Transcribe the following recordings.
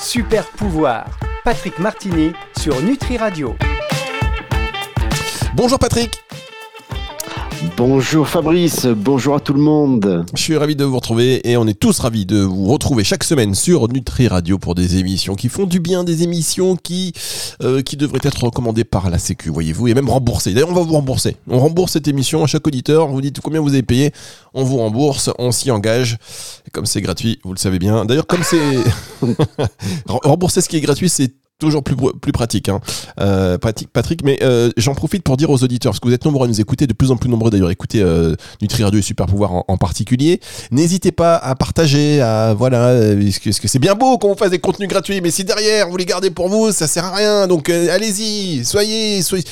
Super pouvoir. Patrick Martini sur Nutri Radio. Bonjour Patrick. Bonjour Fabrice, bonjour à tout le monde. Je suis ravi de vous retrouver et on est tous ravis de vous retrouver chaque semaine sur Nutri Radio pour des émissions qui font du bien, des émissions qui, euh, qui devraient être recommandées par la Sécu, voyez-vous, et même remboursées. D'ailleurs, on va vous rembourser. On rembourse cette émission à chaque auditeur. Vous dites combien vous avez payé, on vous rembourse, on s'y engage. Comme c'est gratuit, vous le savez bien. D'ailleurs, comme c'est rembourser ce qui est gratuit, c'est toujours plus, plus pratique, hein. euh, pratique Patrick, mais euh, j'en profite pour dire aux auditeurs, parce que vous êtes nombreux à nous écouter, de plus en plus nombreux d'ailleurs, écouter euh, Nutri Radio et Super Pouvoir en, particulier. N'hésitez pas à partager, à voilà, euh, parce que c'est bien beau qu'on vous fasse des contenus gratuits, mais si derrière vous les gardez pour vous, ça sert à rien. Donc euh, allez-y, soyez, soyez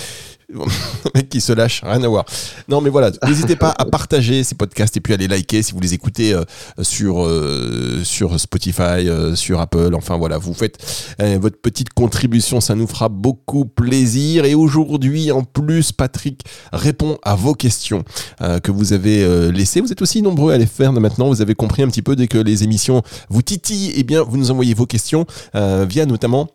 mec qui se lâche, rien à voir. Non, mais voilà, n'hésitez pas à partager ces podcasts et puis à les liker si vous les écoutez euh, sur, euh, sur Spotify, euh, sur Apple. Enfin voilà, vous faites votre petite contribution, ça nous fera beaucoup plaisir. Et aujourd'hui, en plus, Patrick répond à vos questions que vous avez laissées. Vous êtes aussi nombreux à les faire maintenant. Vous avez compris un petit peu dès que les émissions vous titillent, eh bien, vous nous envoyez vos questions via notamment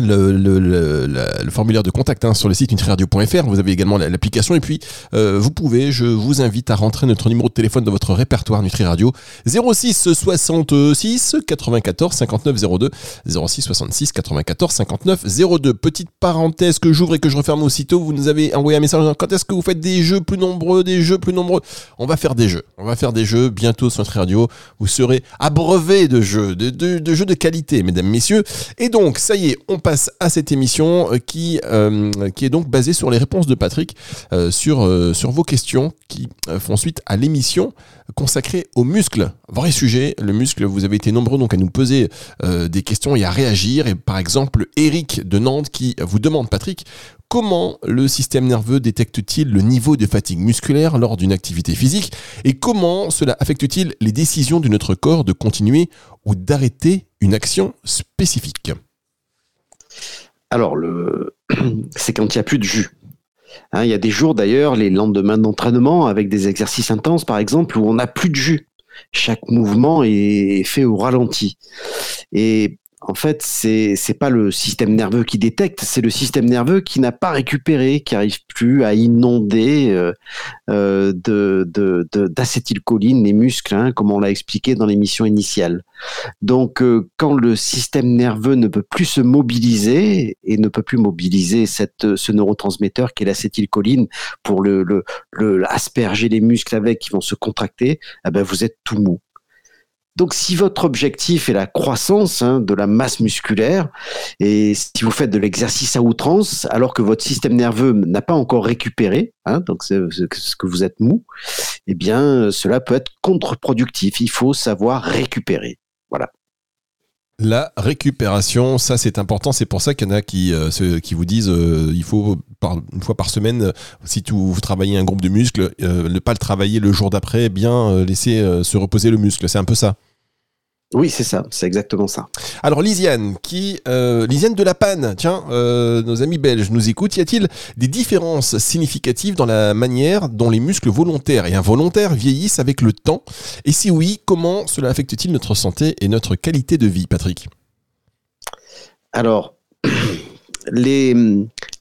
le, le, le, le, formulaire de contact hein, sur le site nutriradio.fr. Vous avez également l'application et puis euh, vous pouvez, je vous invite à rentrer notre numéro de téléphone dans votre répertoire Nutri Radio 06 66 94 59 02 06 66 94 59 02. Petite parenthèse que j'ouvre et que je referme aussitôt. Vous nous avez envoyé un message. Quand est-ce que vous faites des jeux plus nombreux, des jeux plus nombreux? On va faire des jeux. On va faire des jeux bientôt sur Nutri Radio. Vous serez abreuvé de jeux, de, de, de jeux de qualité, mesdames, messieurs. Et donc, ça y est, on passe à cette émission euh, qui, euh, qui est donc basée sur les réponses de Patrick euh, sur, sur vos questions qui font suite à l'émission consacrée aux muscles. Vrai sujet, le muscle, vous avez été nombreux donc à nous poser des questions et à réagir. Et par exemple, Eric de Nantes qui vous demande, Patrick, comment le système nerveux détecte-t-il le niveau de fatigue musculaire lors d'une activité physique et comment cela affecte-t-il les décisions de notre corps de continuer ou d'arrêter une action spécifique? Alors, c'est quand il n'y a plus de jus. Hein, il y a des jours d'ailleurs, les lendemains d'entraînement, avec des exercices intenses par exemple, où on n'a plus de jus. Chaque mouvement est fait au ralenti. Et en fait, c'est c'est pas le système nerveux qui détecte, c'est le système nerveux qui n'a pas récupéré, qui arrive plus à inonder euh, euh de d'acétylcholine les muscles, hein, comme on l'a expliqué dans l'émission initiale. Donc, euh, quand le système nerveux ne peut plus se mobiliser et ne peut plus mobiliser cette ce neurotransmetteur qui est l'acétylcholine pour le, le, asperger les muscles avec qui vont se contracter, eh ben vous êtes tout mou. Donc, si votre objectif est la croissance hein, de la masse musculaire, et si vous faites de l'exercice à outrance, alors que votre système nerveux n'a pas encore récupéré, hein, donc c'est ce que vous êtes mou, eh bien, cela peut être contre-productif. Il faut savoir récupérer. Voilà. La récupération, ça c'est important. C'est pour ça qu'il y en a qui, euh, vous disent euh, il faut une fois par semaine, si vous travaillez un groupe de muscles, euh, ne pas le travailler le jour d'après, bien laisser se reposer le muscle. C'est un peu ça. Oui, c'est ça, c'est exactement ça. Alors Lisiane, qui, euh, Lisiane de la Panne, tiens, euh, nos amis belges nous écoutent. Y a-t-il des différences significatives dans la manière dont les muscles volontaires et involontaires vieillissent avec le temps? Et si oui, comment cela affecte-t-il notre santé et notre qualité de vie, Patrick? Alors, les,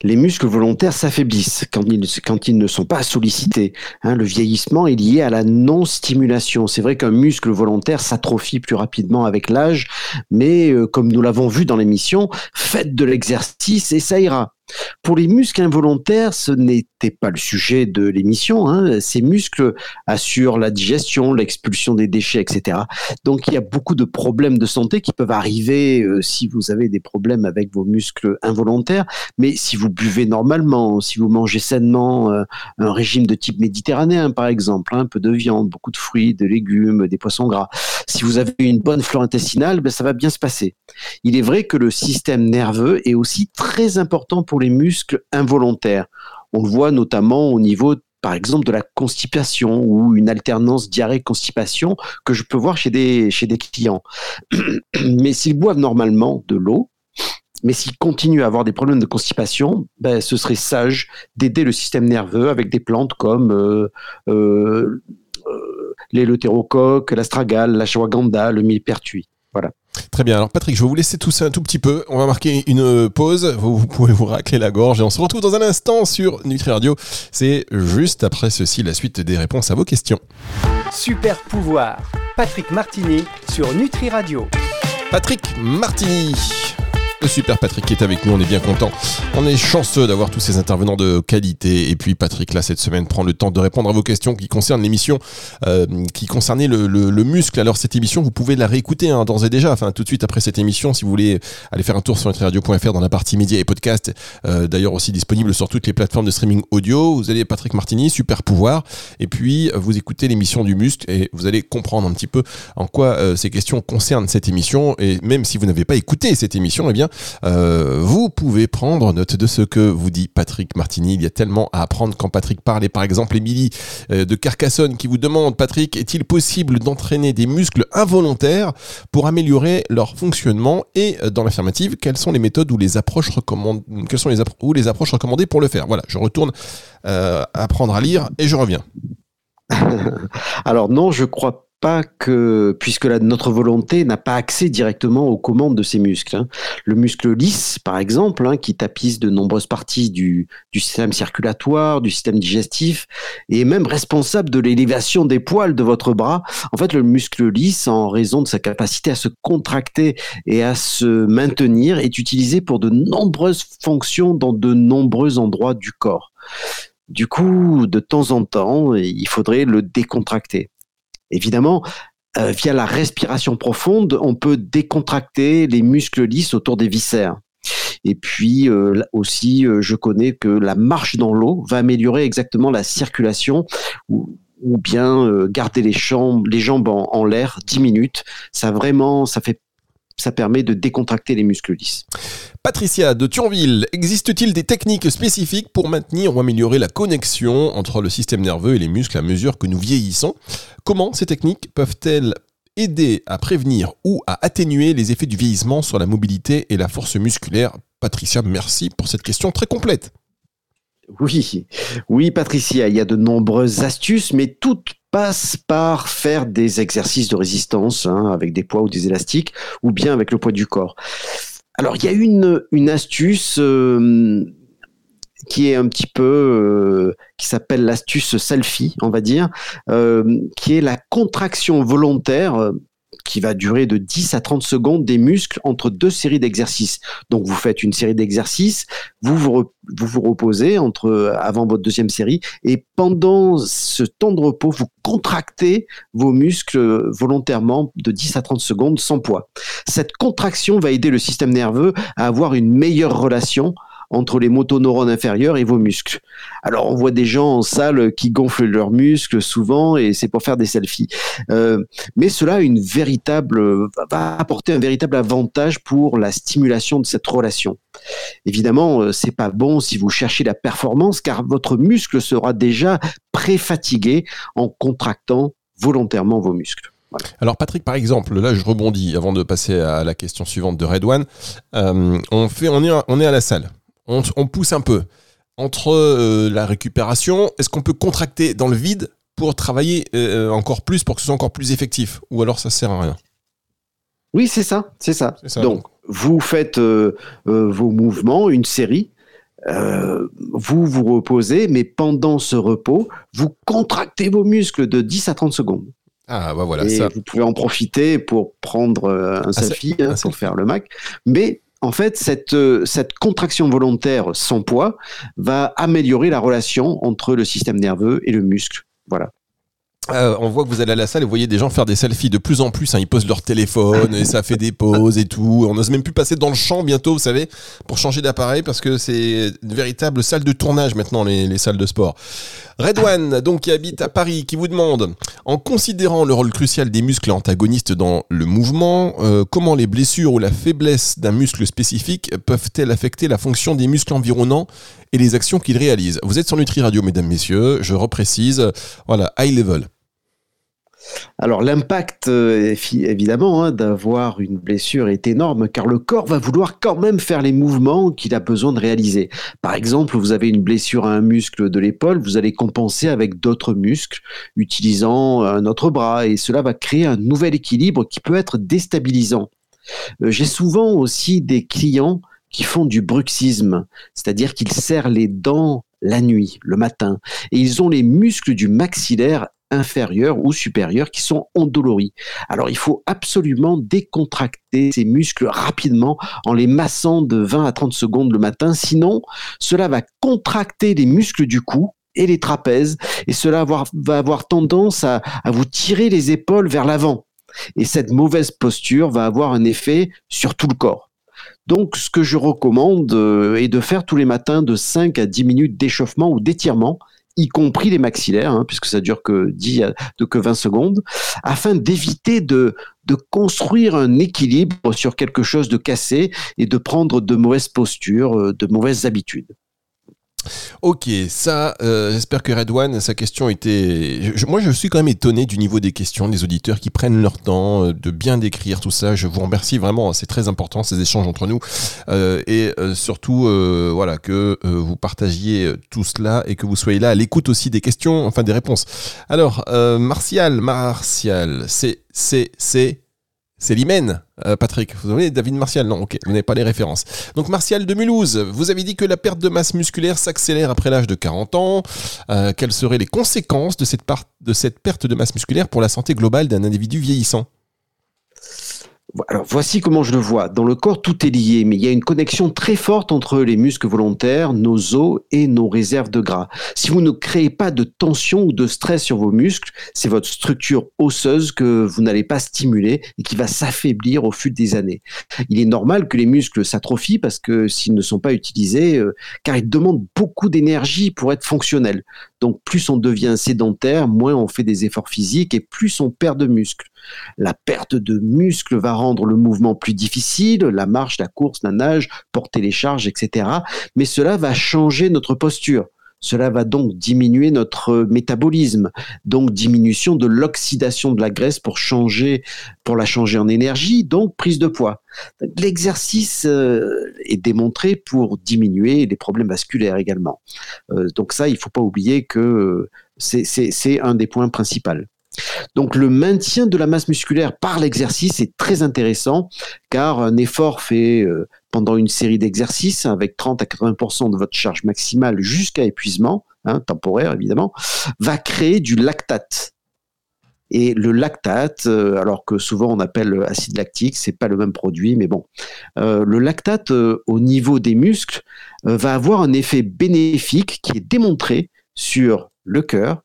les muscles volontaires s'affaiblissent quand ils, ne sont pas sollicités. Hein, le vieillissement est lié à la non-stimulation. C'est vrai qu'un muscle volontaire s'atrophie plus rapidement avec l'âge, mais euh, comme nous l'avons vu dans l'émission, faites de l'exercice et ça ira. Pour les muscles involontaires, ce n'était pas le sujet de l'émission. Hein. Ces muscles assurent la digestion, l'expulsion des déchets, etc. Donc il y a beaucoup de problèmes de santé qui peuvent arriver euh, si vous avez des problèmes avec vos muscles involontaires. Mais si vous buvez normalement, si vous mangez sainement, euh, un régime de type méditerranéen par exemple, hein, un peu de viande, beaucoup de fruits, de légumes, des poissons gras, si vous avez une bonne flore intestinale, ben, ça va bien se passer. Il est vrai que le système nerveux est aussi très important pour les muscles involontaires. On le voit notamment au niveau par exemple de la constipation ou une alternance diarrhée-constipation que je peux voir chez des, chez des clients. Mais s'ils boivent normalement de l'eau, mais s'ils continuent à avoir des problèmes de constipation, ben, ce serait sage d'aider le système nerveux avec des plantes comme euh, euh, euh l'éleutérocoque, l'astragale, la le millepertuis. Voilà. Très bien. Alors Patrick, je vais vous laisser tout ça un tout petit peu. On va marquer une pause. Vous, vous, pouvez vous racler la gorge et on se retrouve dans un instant sur Nutri Radio. C'est juste après ceci la suite des réponses à vos questions. Super pouvoir. Patrick Martini sur Nutri Radio. Patrick Martini. Le super Patrick qui est avec nous, on est bien content. On est chanceux d'avoir tous ces intervenants de qualité. Et puis Patrick, là, cette semaine, prend le temps de répondre à vos questions qui concernent l'émission, euh, qui concernait le, le, le, muscle. Alors cette émission, vous pouvez la réécouter hein, d'ores et déjà, enfin tout de suite après cette émission, si vous voulez aller faire un tour sur nutriradio.fr dans la partie médias et podcast. Euh, D'ailleurs aussi disponible sur toutes les plateformes de streaming audio. Vous allez Patrick Martini, super pouvoir. Et puis vous écoutez l'émission du muscle et vous allez comprendre un petit peu en quoi euh, ces questions concernent cette émission. Et même si vous n'avez pas écouté cette émission, eh bien euh, vous pouvez prendre note de ce que vous dit Patrick Martini. Il y a tellement à apprendre quand Patrick parle. Et par exemple, Émilie euh, de Carcassonne qui vous demande, Patrick, est-il possible d'entraîner des muscles involontaires pour améliorer leur fonctionnement Et euh, dans l'affirmative, quelles sont les méthodes ou les approches recommandées, pour le faire? Voilà, je retourne euh, apprendre à lire et je reviens. Alors non, je crois pas que, puisque notre volonté n'a pas accès directement aux commandes de ces muscles. Hein. Le muscle lisse, par exemple, hein, qui tapisse de nombreuses parties du, du, système circulatoire, du système digestif, et est même responsable de l'élévation des poils de votre bras. En fait, le muscle lisse, en raison de sa capacité à se contracter et à se maintenir, est utilisé pour de nombreuses fonctions dans de nombreux endroits du corps. Du coup, de temps en temps, il faudrait le décontracter. Évidemment, euh, via la respiration profonde, on peut décontracter les muscles lisses autour des viscères. Et puis euh, aussi, euh, je connais que la marche dans l'eau va améliorer exactement la circulation ou, bien garder les jambes, en l'air 10 minutes. Ça vraiment, ça fait ça permet de décontracter les muscles lisses. Patricia de Thionville, existe-t-il des techniques spécifiques pour maintenir ou améliorer la connexion entre le système nerveux et les muscles à mesure que nous vieillissons? Comment ces techniques peuvent-elles aider à prévenir ou à atténuer les effets du vieillissement sur la mobilité et la force musculaire? Patricia, merci pour cette question très complète. Oui, oui, Patricia, il y a de nombreuses astuces, mais toutes passe par faire des exercices de résistance hein, avec des poids ou des élastiques ou bien avec le poids du corps. Alors il y a une, astuce euh, qui est un petit peu euh, qui s'appelle l'astuce selfie, on va dire, euh, qui est la contraction volontaire qui va durer de 10 à 30 secondes des muscles entre deux séries d'exercices. Donc vous faites une série d'exercices, vous vous, re, vous vous reposez entre avant votre deuxième série et pendant ce temps de repos, vous contractez vos muscles volontairement de 10 à 30 secondes sans poids. Cette contraction va aider le système nerveux à avoir une meilleure relation entre les motoneurones inférieurs et vos muscles. Alors on voit des gens en salle qui gonflent leurs muscles souvent et c'est pour faire des selfies. Euh, mais cela a une véritable va apporter un véritable avantage pour la stimulation de cette relation. Évidemment, euh, c'est pas bon si vous cherchez la performance car votre muscle sera déjà pré-fatigué en contractant volontairement vos muscles. Alors Patrick, par exemple, là je rebondis avant de passer à la question suivante de Red One. Euh, on on est, on est à la salle on, on pousse un peu. Entre euh, la récupération, est-ce qu'on peut contracter dans le vide pour travailler euh, encore plus, pour que ce soit encore plus effectif? Ou alors ça sert à rien? Oui, c'est ça, c'est ça. ça. Donc, vous faites euh, vos mouvements, une série, euh, vous vous reposez, mais pendant ce repos, vous contractez vos muscles de 10 à 30 secondes. Ah, bah voilà, et ça. vous pouvez en profiter pour prendre un ah, selfie, hein, un pour selfie. faire le Mac. Mais en fait, cette, cette contraction volontaire sans poids va améliorer la relation entre le système nerveux et le muscle. Voilà. Euh, on voit que vous allez à la salle et vous voyez des gens faire des selfies de plus en plus. Hein, ils posent leur téléphone et ça fait des pauses et tout. On n'ose même plus passer dans le champ bientôt, vous savez, pour changer d'appareil parce que c'est une véritable salle de tournage maintenant, les, les salles de sport. Redouane, donc qui habite à Paris, qui vous demande, en considérant le rôle crucial des muscles antagonistes dans le mouvement, euh, comment les blessures ou la faiblesse d'un muscle spécifique peuvent-elles affecter la fonction des muscles environnants et les actions qu'ils réalisent Vous êtes sur Nutri Radio, mesdames, messieurs. Je reprécise, voilà, high level. Alors l'impact, euh, évidemment, hein, d'avoir une blessure est énorme car le corps va vouloir quand même faire les mouvements qu'il a besoin de réaliser. Par exemple, vous avez une blessure à un muscle de l'épaule, vous allez compenser avec d'autres muscles, utilisant un autre bras, et cela va créer un nouvel équilibre qui peut être déstabilisant. Euh, j'ai souvent aussi des clients qui font du bruxisme, c'est-à-dire qu'ils serrent les dents la nuit, le matin, et ils ont les muscles du maxillaire inférieur ou supérieur qui sont endoloris. Alors il faut absolument décontracter ces muscles rapidement en les massant de 20 à 30 secondes le matin, sinon cela va contracter les muscles du cou et les trapèzes, et cela va avoir tendance à, à vous tirer les épaules vers l'avant. Et cette mauvaise posture va avoir un effet sur tout le corps. Donc, ce que je recommande euh, est de faire tous les matins de 5 à 10 minutes d'échauffement ou d'étirement, y compris les maxillaires, hein, puisque ça dure que 10 à, de que 20 secondes, afin d'éviter de, construire un équilibre sur quelque chose de cassé et de prendre de mauvaises postures, euh, de mauvaises habitudes. Ok, ça, euh, j'espère que Red One, sa question était. moi, je suis quand même étonné du niveau des questions des auditeurs qui prennent leur temps euh, de bien décrire tout ça. Je vous remercie vraiment, c'est très important ces échanges entre nous euh, et surtout, voilà, que vous partagiez tout cela et que vous soyez là à l'écoute aussi des questions, enfin des réponses. Alors, Martial, Martial, c'est, c'est, c'est c'est l'hymen, euh, Patrick. Vous avez David Martial Non, ok, vous n'avez pas les références. Donc Martial de Mulhouse, vous avez dit que la perte de masse musculaire s'accélère après l'âge de 40 ans. Euh, quelles seraient les conséquences de cette, de cette perte de masse musculaire pour la santé globale d'un individu vieillissant? Alors voici comment je le vois. Dans le corps, tout est lié, mais il y a une connexion très forte entre les muscles volontaires, nos os et nos réserves de gras. Si vous ne créez pas de tension ou de stress sur vos muscles, c'est votre structure osseuse que vous n'allez pas stimuler et qui va s'affaiblir au fil des années. Il est normal que les muscles s'atrophient parce que s'ils ne sont pas utilisés, euh, car ils demandent beaucoup d'énergie pour être fonctionnels. Donc plus on devient sédentaire, moins on fait des efforts physiques et plus on perd de muscles. La perte de muscles va rendre le mouvement plus difficile, la marche, la course, la nage, porter les charges, etc. Mais cela va changer notre posture. Cela va donc diminuer notre métabolisme, donc diminution de l'oxydation de la graisse pour changer, pour la changer en énergie, donc prise de poids. L'exercice euh, est démontré pour diminuer les problèmes vasculaires également. Euh, donc ça, il faut pas oublier que c'est un des points principaux. Donc le maintien de la masse musculaire par l'exercice est très intéressant car un effort fait euh, pendant une série d'exercices avec 30 à 80% de votre charge maximale jusqu'à épuisement, hein, temporaire évidemment, va créer du lactate. Et le lactate, euh, alors que souvent on appelle acide lactique, c'est pas le même produit, mais bon, euh, le lactate au niveau des muscles va avoir un effet bénéfique qui est démontré sur le cœur,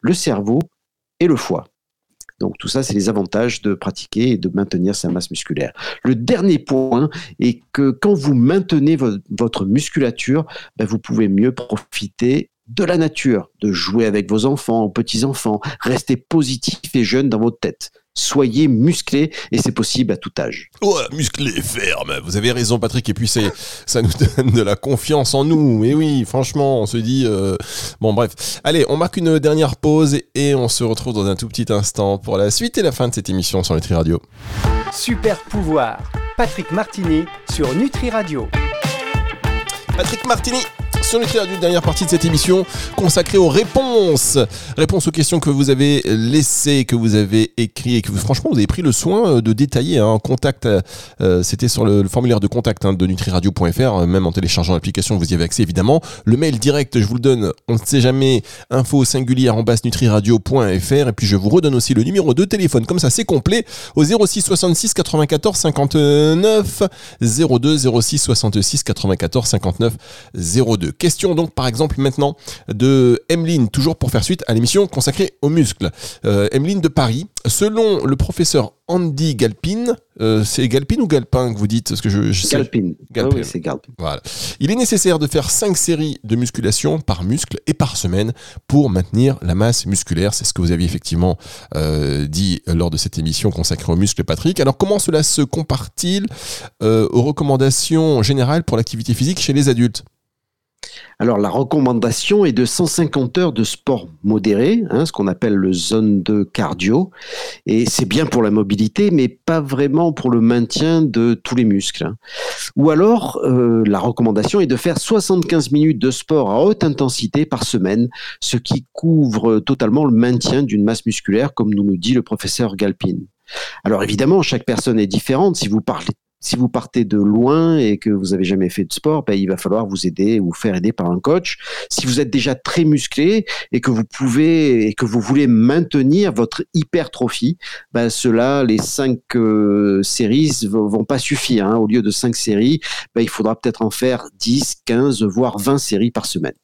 le cerveau et le foie. Donc tout ça, c'est les avantages de pratiquer et de maintenir sa masse musculaire. Le dernier point est que quand vous maintenez votre musculature, ben, vous pouvez mieux profiter de la nature, de jouer avec vos enfants, petits-enfants, rester positif et jeune dans votre tête. Soyez musclé et c'est possible à tout âge. Ouais, musclé, ferme. Vous avez raison, Patrick. Et puis c'est, ça nous donne de la confiance en nous. Et oui, franchement, on se dit, euh, bon, bref. Allez, on marque une dernière pause et on se retrouve dans un tout petit instant pour la suite et la fin de cette émission sur Nutri Radio. Super pouvoir. Patrick Martini sur Nutri Radio. Patrick Martini le d'une dernière partie de cette émission consacrée aux réponses. Réponses aux questions que vous avez laissées, que vous avez écrites et que franchement vous avez pris le soin euh, de détailler. hein. contact, euh, c'était sur le, formulaire de contact hein, de nutriradio.fr, euh, même en téléchargeant l'application, vous y avez accès évidemment. Le mail direct, je vous le donne, on ne sait jamais, info singulière en basse nutriradio.fr. Et puis je vous redonne aussi le numéro de téléphone, comme ça c'est complet, au 06 66 94 59 02 06 66 94 59 02. Question donc par exemple maintenant de Emeline, toujours pour faire suite à l'émission consacrée aux muscles. Euh, Emeline de Paris, selon le professeur Andy Galpin, euh, c'est Galpin ou Galpin que vous dites? Parce que je, je Galpin. Galpin. oui, c'est Galpin. Voilà. Il est nécessaire de faire 5 séries de musculation par muscle et par semaine pour maintenir la masse musculaire. C'est ce que vous aviez effectivement euh, dit lors de cette émission consacrée aux muscles, Patrick. Alors comment cela se compare-t-il euh, aux recommandations générales pour l'activité physique chez les adultes? Alors la recommandation est de 150 heures de sport modéré, hein, ce qu'on appelle le zone de cardio, et c'est bien pour la mobilité, mais pas vraiment pour le maintien de tous les muscles. Ou alors euh, la recommandation est de faire 75 minutes de sport à haute intensité par semaine, ce qui couvre totalement le maintien d'une masse musculaire, comme nous le dit le professeur Galpin. Alors évidemment, chaque personne est différente. Si vous parlez si vous partez de loin et que vous avez jamais fait de sport, ben, il va falloir vous aider ou faire aider par un coach. Si vous êtes déjà très musclé et que vous pouvez et que vous voulez maintenir votre hypertrophie, ben, cela, les cinq euh, séries vont, pas suffire. Hein. Au lieu de cinq séries, ben, il faudra peut-être en faire 10, 15, voire 20 séries par semaine.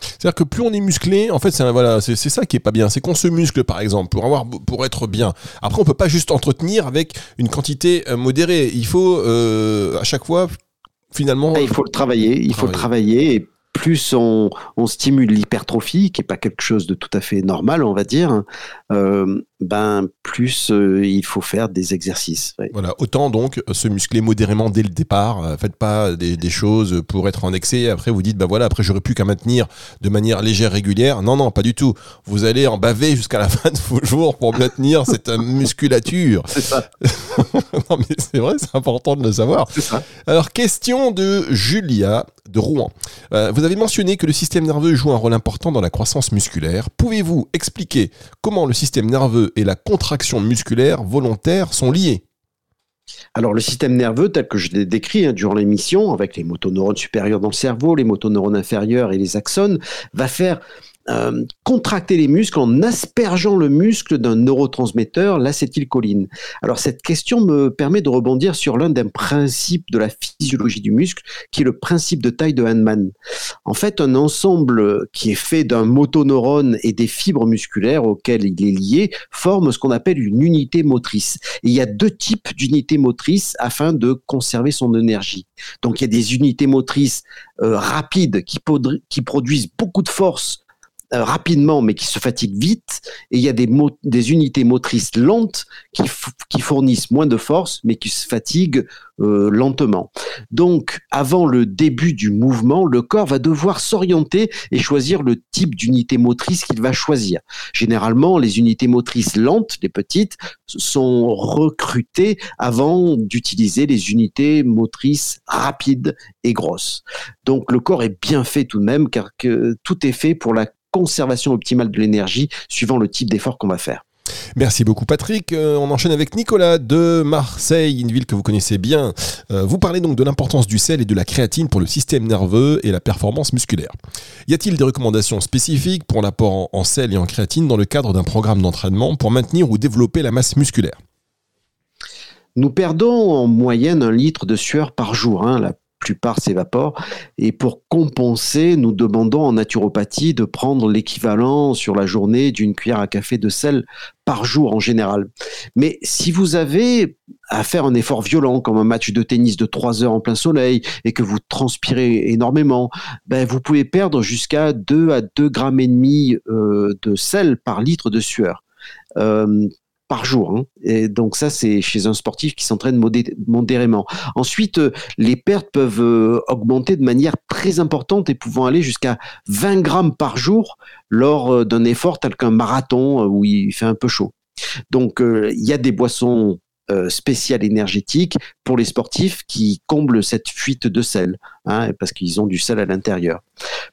C'est-à-dire que plus on est musclé, en fait, c'est voilà, c'est ça qui est pas bien. C'est qu'on se muscle, par exemple, pour avoir, pour être bien. Après, on peut pas juste entretenir avec une quantité euh, modérée. Il faut euh, à chaque fois, finalement. Ah, il faut le travailler. Il faut le travailler. Et plus on, on stimule l'hypertrophie, qui est pas quelque chose de tout à fait normal, on va dire, euh, ben plus euh, il faut faire des exercices. Voilà, autant donc se muscler modérément dès le départ. Euh, faites pas des, des, choses pour être en excès. Après vous dites ben voilà, après j'aurais plus qu'à maintenir de manière légère, régulière. Non non, pas du tout. Vous allez en baver jusqu'à la fin de vos jours pour maintenir cette musculature. C'est ça. non mais c'est vrai, c'est important de le savoir. C'est ça. Alors question de Julia de Rouen. Euh, vous avez mentionné que le système nerveux joue un rôle important dans la croissance musculaire. Pouvez-vous expliquer comment le système nerveux et la contraction musculaire volontaire sont liés? Alors le système nerveux, tel que je l'ai décrit hein, durant l'émission, avec les motoneurones supérieurs dans le cerveau, les motoneurones inférieurs et les axones, va faire euh, contracter les muscles en aspergeant le muscle d'un neurotransmetteur, l'acétylcholine. Alors cette question me permet de rebondir sur l'un des principes de la physiologie du muscle, qui est le principe de taille de Hahnemann. En fait, un ensemble qui est fait d'un motoneurone et des fibres musculaires auxquelles il est lié forme ce qu'on appelle une unité motrice. Il y a deux types d'unités motrices afin de conserver son énergie. Donc il y a des unités motrices euh, rapides qui produisent beaucoup de force euh, rapidement, mais qui se fatiguent vite, et il y a des, unités motrices lentes qui, qui, fournissent moins de force, mais qui se fatiguent euh, lentement. Donc, avant le début du mouvement, le corps va devoir s'orienter et choisir le type d'unité motrice qu'il va choisir. Généralement, les unités motrices lentes, les petites, sont recrutées avant d'utiliser les unités motrices rapides et grosses. Donc, le corps est bien fait tout de même, car que tout est fait pour la conservation optimale de l'énergie suivant le type d'effort qu'on va faire. Merci beaucoup Patrick. Euh, on enchaîne avec Nicolas de Marseille, une ville que vous connaissez bien. Euh, vous parlez donc de l'importance du sel et de la créatine pour le système nerveux et la performance musculaire. Y a-t-il des recommandations spécifiques pour l'apport en, sel et en créatine dans le cadre d'un programme d'entraînement pour maintenir ou développer la masse musculaire? Nous perdons en moyenne un litre de sueur par jour. Hein. La plupart s'évaporent. Et pour compenser, nous demandons en naturopathie de prendre l'équivalent sur la journée d'une cuillère à café de sel par jour en général. Mais si vous avez à faire un effort violent, comme un match de tennis de 3 heures en plein soleil, et que vous transpirez énormément, ben vous pouvez perdre jusqu'à 2 à 2 grammes et demi euh, de sel par litre de sueur. Euh, par jour. Hein. Et donc ça, c'est chez un sportif qui s'entraîne modérément. Ensuite, euh, les pertes peuvent euh, augmenter de manière très importante et pouvant aller jusqu'à 20 grammes par jour lors euh, d'un effort tel qu'un marathon où il fait un peu chaud. Donc il y a des boissons spéciales énergétiques pour les sportifs qui comblent cette fuite de sel, hein, parce qu'ils ont du sel à l'intérieur.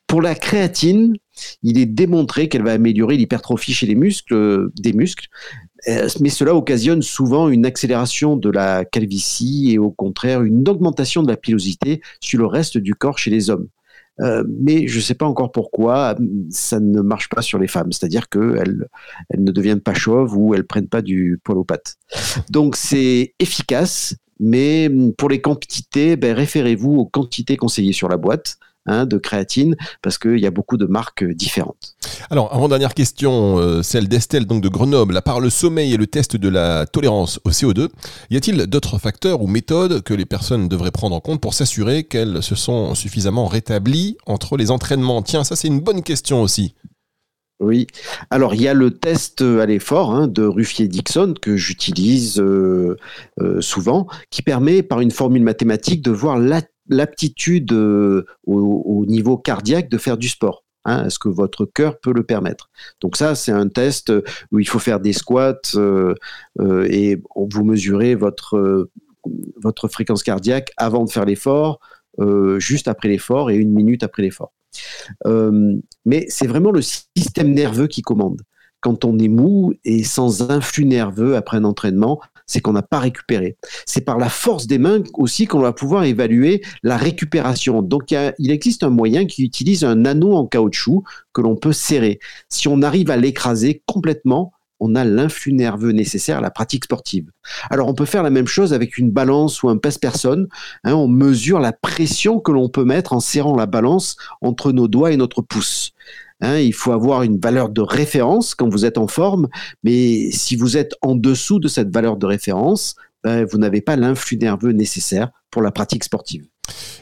Pour la créatine, il est démontré qu'elle va améliorer l'hypertrophie chez les muscles, des muscles, mais cela occasionne souvent une accélération de la calvitie et au contraire une augmentation de la pilosité sur le reste du corps chez les hommes. Euh, mais je ne sais pas encore pourquoi ça ne marche pas sur les femmes, c'est-à-dire qu'elles elles ne deviennent pas chauves ou elles prennent pas du poil aux pattes. Donc c'est efficace, mais pour les quantités, ben, référez-vous aux quantités conseillées sur la boîte. Hein, de créatine parce qu'il y a beaucoup de marques euh, différentes. Alors, avant-dernière question, euh, celle d'Estelle, donc de Grenoble. À part le sommeil et le test de la tolérance au CO2, y a-t-il d'autres facteurs ou méthodes que les personnes devraient prendre en compte pour s'assurer qu'elles se sont suffisamment rétablies entre les entraînements? Tiens, ça c'est une bonne question aussi. Oui. Alors, il y a le test à l'effort hein, de Ruffier-Dixon que j'utilise euh, souvent, qui permet, par une formule mathématique, de voir la l'aptitude euh, au, niveau cardiaque de faire du sport. Hein, Est-ce que votre cœur peut le permettre Donc ça, c'est un test où il faut faire des squats euh, euh, et vous mesurez votre, votre fréquence cardiaque avant de faire l'effort, juste après l'effort et une minute après l'effort. mais c'est vraiment le système nerveux qui commande. Quand on est mou et sans influx nerveux après un entraînement, c'est qu'on n'a pas récupéré. C'est par la force des mains aussi qu'on va pouvoir évaluer la récupération. Donc il, existe un moyen qui utilise un anneau en caoutchouc que l'on peut serrer. Si on arrive à l'écraser complètement, on a l'influx nerveux nécessaire à la pratique sportive. Alors on peut faire la même chose avec une balance ou un pèse-personne. Hein, on mesure la pression que l'on peut mettre en serrant la balance entre nos doigts et notre pouce. Hein, il faut avoir une valeur de référence quand vous êtes en forme, mais si vous êtes en dessous de cette valeur de référence, ben, vous n'avez pas l'influx nerveux nécessaire pour la pratique sportive.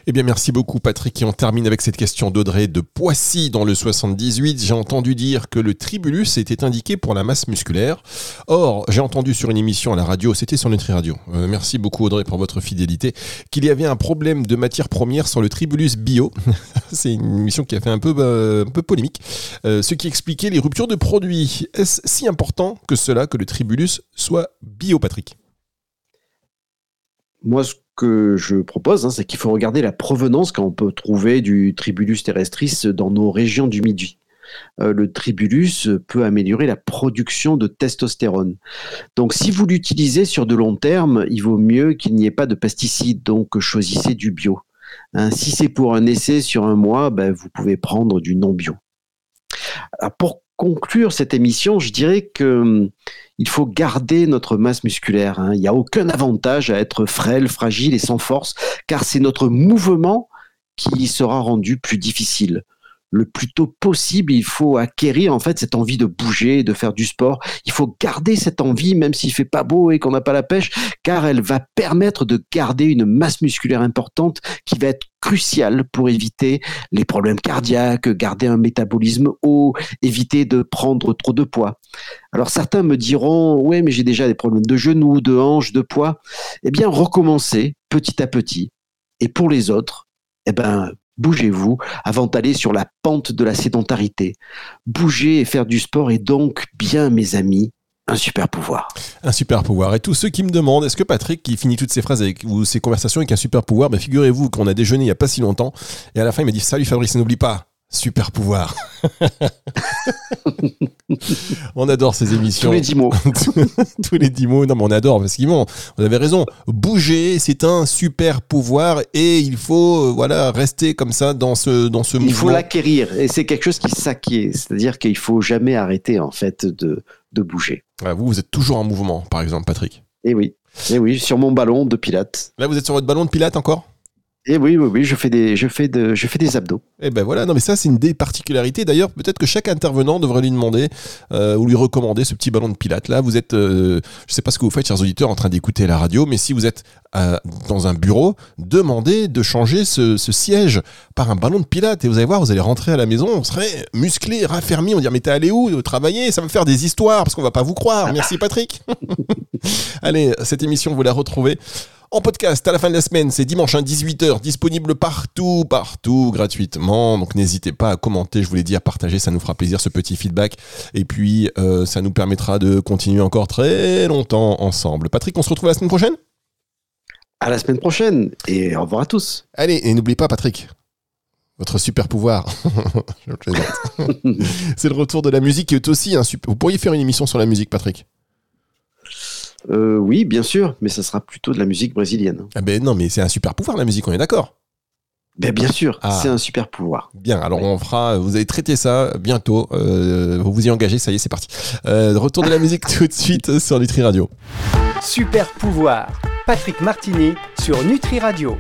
Eh bien, merci beaucoup, Patrick. Et on termine avec cette question d'Audrey de Poissy dans le 78. J'ai entendu dire que le tribulus était indiqué pour la masse musculaire. Or, j'ai entendu sur une émission à la radio, c'était sur Nutri Radio. Euh, merci beaucoup, Audrey, pour votre fidélité, qu'il y avait un problème de matière première sur le tribulus bio. C'est une émission qui a fait un peu, euh, un peu polémique. Euh, ce qui expliquait les ruptures de produits. Est-ce si important que cela que le tribulus soit bio, Patrick? Moi, que je propose, hein, c'est qu'il faut regarder la provenance quand on peut trouver du tribulus terrestris dans nos régions du Midi. Euh, le tribulus peut améliorer la production de testostérone. Donc, si vous l'utilisez sur de long terme, il vaut mieux qu'il n'y ait pas de pesticides. Donc, choisissez du bio. Hein, si c'est pour un essai sur un mois, ben, vous pouvez prendre du non bio. pour conclure cette émission, je dirais que hum, il faut garder notre masse musculaire. Hein. Il n'y a aucun avantage à être frêle, fragile et sans force, car c'est notre mouvement qui sera rendu plus difficile le plus tôt possible, il faut acquérir en fait cette envie de bouger, de faire du sport. Il faut garder cette envie, même s'il fait pas beau et qu'on n'a pas la pêche, car elle va permettre de garder une masse musculaire importante qui va être cruciale pour éviter les problèmes cardiaques, garder un métabolisme haut, éviter de prendre trop de poids. Alors certains me diront, ouais, mais j'ai déjà des problèmes de genoux, de hanches, de poids. Eh bien, recommencez petit à petit. Et pour les autres, eh ben, Bougez-vous avant d'aller sur la pente de la sédentarité. Bouger et faire du sport est donc bien, mes amis, un super pouvoir. Un super pouvoir. Et tous ceux qui me demandent, est-ce que Patrick, qui finit toutes ses phrases avec, ou ses conversations avec un super pouvoir, ben figurez-vous qu'on a déjeuné il n'y a pas si longtemps, et à la fin il m'a dit Salut Fabrice, n'oublie pas, super pouvoir. on adore ces émissions. Tous les dix mots. Tous les dix mots. Non, mais on adore parce qu'ils vont. Vous avez raison. Bouger, c'est un super pouvoir et il faut, euh, voilà, rester comme ça dans ce, dans ce il mouvement. Il faut l'acquérir et c'est quelque chose qui s'acquiert. C'est-à-dire qu'il faut jamais arrêter, en fait, de, de bouger. vous, vous êtes toujours en mouvement, par exemple, Patrick. Eh oui. Eh oui, sur mon ballon de pilates. Là, vous êtes sur votre ballon de pilates encore? Et eh oui, oui, oui, je fais des, je fais de, je fais des abdos. Et eh ben voilà, non mais ça c'est une des particularités. D'ailleurs, peut-être que chaque intervenant devrait lui demander euh, ou lui recommander ce petit ballon de pilates. Là, vous êtes, euh, je sais pas ce que vous faites, chers auditeurs, en train d'écouter la radio, mais si vous êtes euh, dans un bureau, demandez de changer ce, ce, siège par un ballon de pilates et vous allez voir, vous allez rentrer à la maison, on serait musclé, raffermi, on dire mais t'es allé où travailler? Ça va faire des histoires parce qu'on va pas vous croire. Merci Patrick. allez, cette émission vous la retrouvez en podcast à la fin de la semaine. C'est dimanche à 18h, disponible partout, partout, gratuitement. Donc n'hésitez pas à commenter, je vous l'ai dit, à partager, ça nous fera plaisir ce petit feedback. Et puis euh, ça nous permettra de continuer encore très longtemps ensemble. Patrick, on se retrouve la semaine prochaine? À la semaine prochaine et au revoir à tous. Allez, et n'oubliez pas Patrick, votre super pouvoir. C'est le retour de la musique qui est aussi un super... Vous pourriez faire une émission sur la musique, Patrick? Euh, oui, bien sûr, mais ça sera plutôt de la musique brésilienne. Ah ben non, mais c'est un super pouvoir la musique, on est d'accord ben bien sûr, ah. c'est un super pouvoir. Bien, alors on fera, vous allez traiter ça bientôt, euh, vous vous y engagez, ça y est, c'est parti. Euh, retour de la musique tout de suite sur Nutri Radio. Super pouvoir, Patrick Martini sur Nutri Radio.